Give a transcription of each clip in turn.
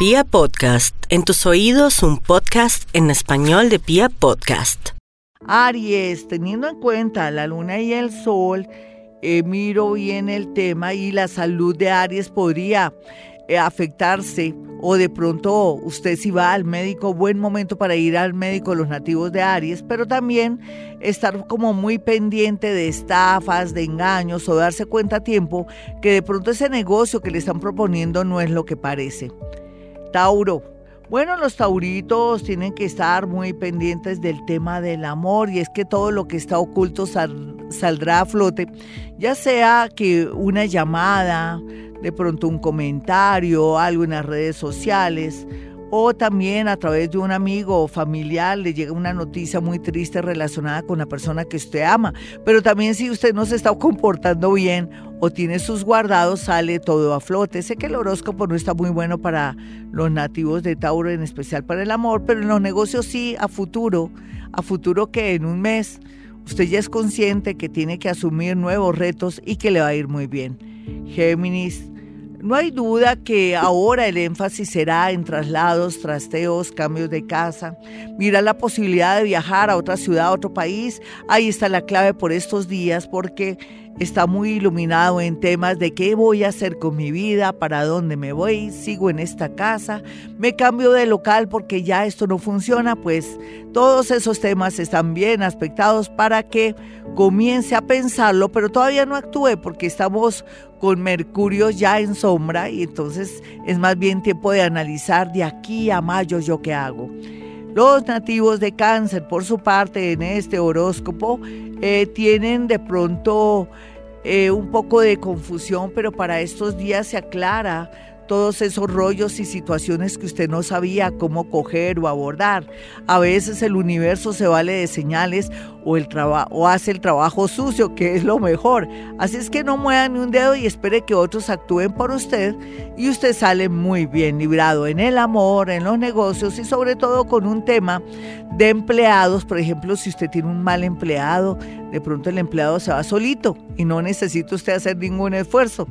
Pia Podcast, en tus oídos un podcast en español de Pia Podcast. Aries, teniendo en cuenta la luna y el sol, eh, miro bien el tema y la salud de Aries podría eh, afectarse o de pronto usted si va al médico, buen momento para ir al médico los nativos de Aries, pero también estar como muy pendiente de estafas, de engaños o darse cuenta a tiempo que de pronto ese negocio que le están proponiendo no es lo que parece. Tauro. Bueno, los tauritos tienen que estar muy pendientes del tema del amor y es que todo lo que está oculto saldrá a flote, ya sea que una llamada, de pronto un comentario, algo en las redes sociales, o también a través de un amigo o familiar le llega una noticia muy triste relacionada con la persona que usted ama. Pero también si usted no se está comportando bien o tiene sus guardados, sale todo a flote. Sé que el horóscopo no está muy bueno para los nativos de Tauro, en especial para el amor, pero en los negocios sí, a futuro, a futuro que en un mes usted ya es consciente que tiene que asumir nuevos retos y que le va a ir muy bien. Géminis, no hay duda que ahora el énfasis será en traslados, trasteos, cambios de casa. Mira la posibilidad de viajar a otra ciudad, a otro país. Ahí está la clave por estos días porque está muy iluminado en temas de qué voy a hacer con mi vida, para dónde me voy, sigo en esta casa, me cambio de local porque ya esto no funciona, pues todos esos temas están bien aspectados para que comience a pensarlo, pero todavía no actúe porque estamos con Mercurio ya en sombra y entonces es más bien tiempo de analizar de aquí a mayo yo qué hago. Los nativos de cáncer, por su parte, en este horóscopo, eh, tienen de pronto eh, un poco de confusión, pero para estos días se aclara todos esos rollos y situaciones que usted no sabía cómo coger o abordar. A veces el universo se vale de señales o, el o hace el trabajo sucio, que es lo mejor. Así es que no mueva ni un dedo y espere que otros actúen por usted y usted sale muy bien librado en el amor, en los negocios y sobre todo con un tema de empleados. Por ejemplo, si usted tiene un mal empleado, de pronto el empleado se va solito y no necesita usted hacer ningún esfuerzo.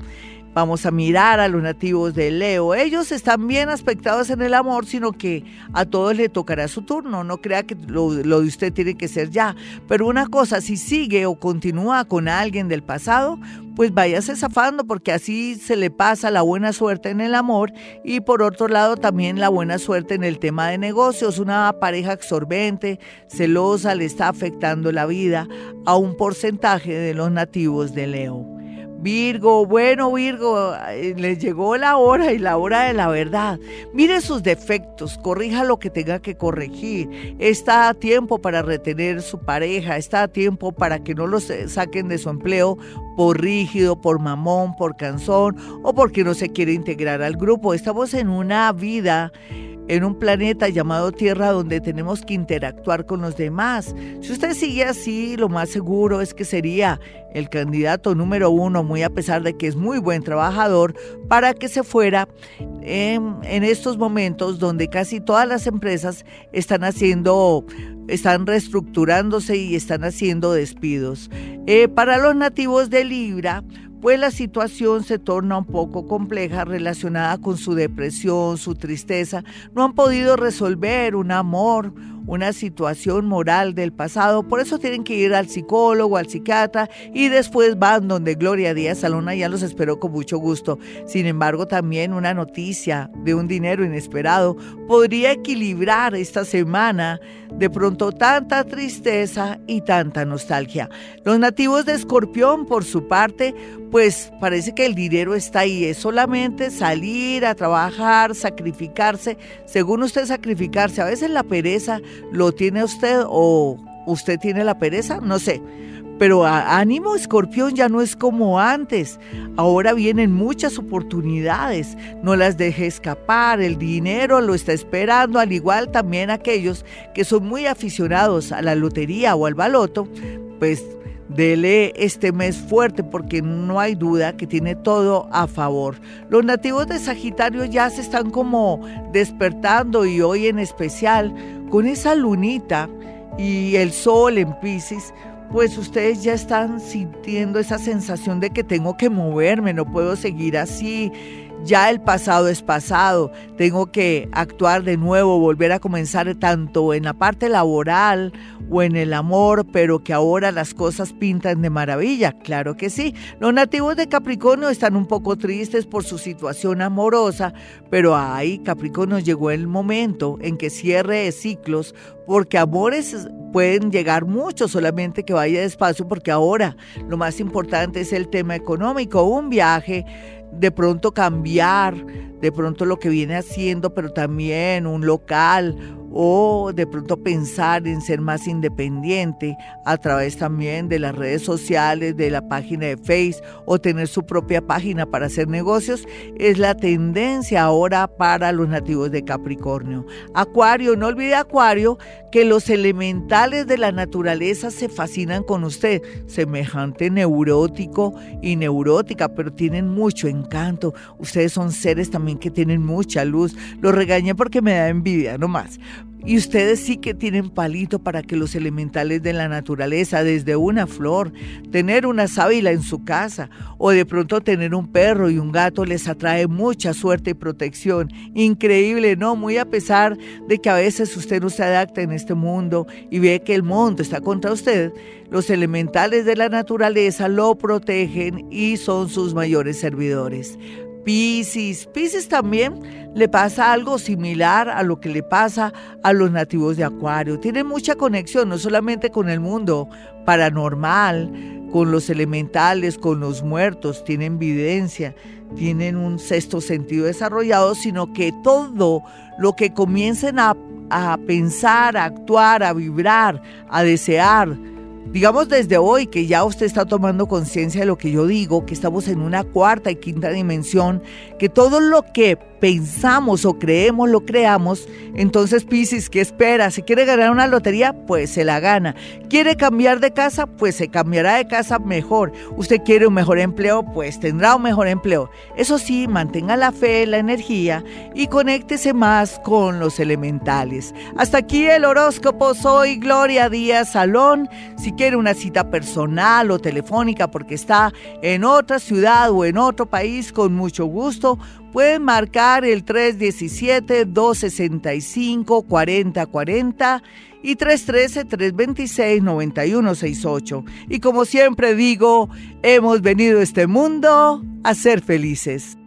Vamos a mirar a los nativos de Leo. Ellos están bien aspectados en el amor, sino que a todos le tocará su turno. No crea que lo, de usted tiene que ser ya. Pero una cosa, si sigue o continúa con alguien del pasado, pues váyase zafando porque así se le pasa la buena suerte en el amor y por otro lado también la buena suerte en el tema de negocios. Una pareja absorbente, celosa, le está afectando la vida a un porcentaje de los nativos de Leo. Virgo, bueno Virgo, le llegó la hora y la hora de la verdad. Mire sus defectos, corrija lo que tenga que corregir. Está a tiempo para retener su pareja, está a tiempo para que no los saquen de su empleo por rígido, por mamón, por cansón o porque no se quiere integrar al grupo. Estamos en una vida en un planeta llamado Tierra donde tenemos que interactuar con los demás. Si usted sigue así, lo más seguro es que sería el candidato número uno, muy a pesar de que es muy buen trabajador, para que se fuera en, estos momentos donde casi todas las empresas están haciendo están reestructurándose y están haciendo despidos. Eh, para los nativos de Libra, pues la situación se torna un poco compleja relacionada con su depresión, su tristeza. No han podido resolver un amor, una situación moral del pasado, por eso tienen que ir al psicólogo, al psiquiatra y después van donde Gloria Díaz Salona ya los esperó con mucho gusto. Sin embargo, también una noticia de un dinero inesperado podría equilibrar esta semana de pronto tanta tristeza y tanta nostalgia. Los nativos de Escorpión, por su parte, pues parece que el dinero está ahí, es solamente salir a trabajar, sacrificarse, según usted sacrificarse, a veces la pereza lo tiene usted o usted tiene la pereza, no sé. Pero ánimo, escorpión, ya no es como antes. Ahora vienen muchas oportunidades. No las deje escapar. El dinero lo está esperando, al igual también aquellos que son muy aficionados a la lotería o al baloto, pues Dele este mes fuerte porque no hay duda que tiene todo a favor. Los nativos de Sagitario ya se están como despertando y hoy en especial con esa lunita y el sol en Pisces, pues ustedes ya están sintiendo esa sensación de que tengo que moverme, no puedo seguir así. Ya el pasado es pasado, tengo que actuar de nuevo, volver a comenzar tanto en la parte laboral o en el amor, pero que ahora las cosas pintan de maravilla, claro que sí. Los nativos de Capricornio están un poco tristes por su situación amorosa, pero ahí Capricornio llegó el momento en que cierre ciclos, porque amores pueden llegar muchos, solamente que vaya despacio, porque ahora lo más importante es el tema económico, un viaje de pronto cambiar, de pronto lo que viene haciendo, pero también un local o de pronto pensar en ser más independiente a través también de las redes sociales, de la página de Facebook o tener su propia página para hacer negocios, es la tendencia ahora para los nativos de Capricornio. Acuario, no olvide Acuario que los elementales de la naturaleza se fascinan con usted, semejante neurótico y neurótica, pero tienen mucho encanto. Ustedes son seres también que tienen mucha luz. Lo regañé porque me da envidia, no más. Y ustedes sí que tienen palito para que los elementales de la naturaleza, desde una flor, tener una sábila en su casa o de pronto tener un perro y un gato les atrae mucha suerte y protección. Increíble, ¿no? Muy a pesar de que a veces usted no se adapta en este mundo y ve que el mundo está contra usted, los elementales de la naturaleza lo protegen y son sus mayores servidores. Piscis. Piscis también le pasa algo similar a lo que le pasa a los nativos de Acuario. Tienen mucha conexión, no solamente con el mundo paranormal, con los elementales, con los muertos, tienen evidencia, tienen un sexto sentido desarrollado, sino que todo lo que comiencen a pensar, a actuar, a vibrar, a desear, digamos desde hoy que ya usted está tomando conciencia de lo que yo digo, que estamos en una cuarta y quinta dimensión, que todo lo que pensamos o creemos, lo creamos. Entonces, Piscis, ¿qué espera? Si quiere ganar una lotería, pues se la gana. ¿Quiere cambiar de casa? Pues se cambiará de casa mejor. ¿Usted quiere un mejor empleo? Pues tendrá un mejor empleo. Eso sí, mantenga la fe, la energía y conéctese más con los elementales. Hasta aquí el horóscopo. Soy Gloria Díaz Salón. Si quiere una cita personal o telefónica porque está en otra ciudad o en otro país, con mucho gusto Pueden marcar el 317-265-4040 y 313-326-9168. Y como siempre digo, hemos venido a este mundo a ser felices.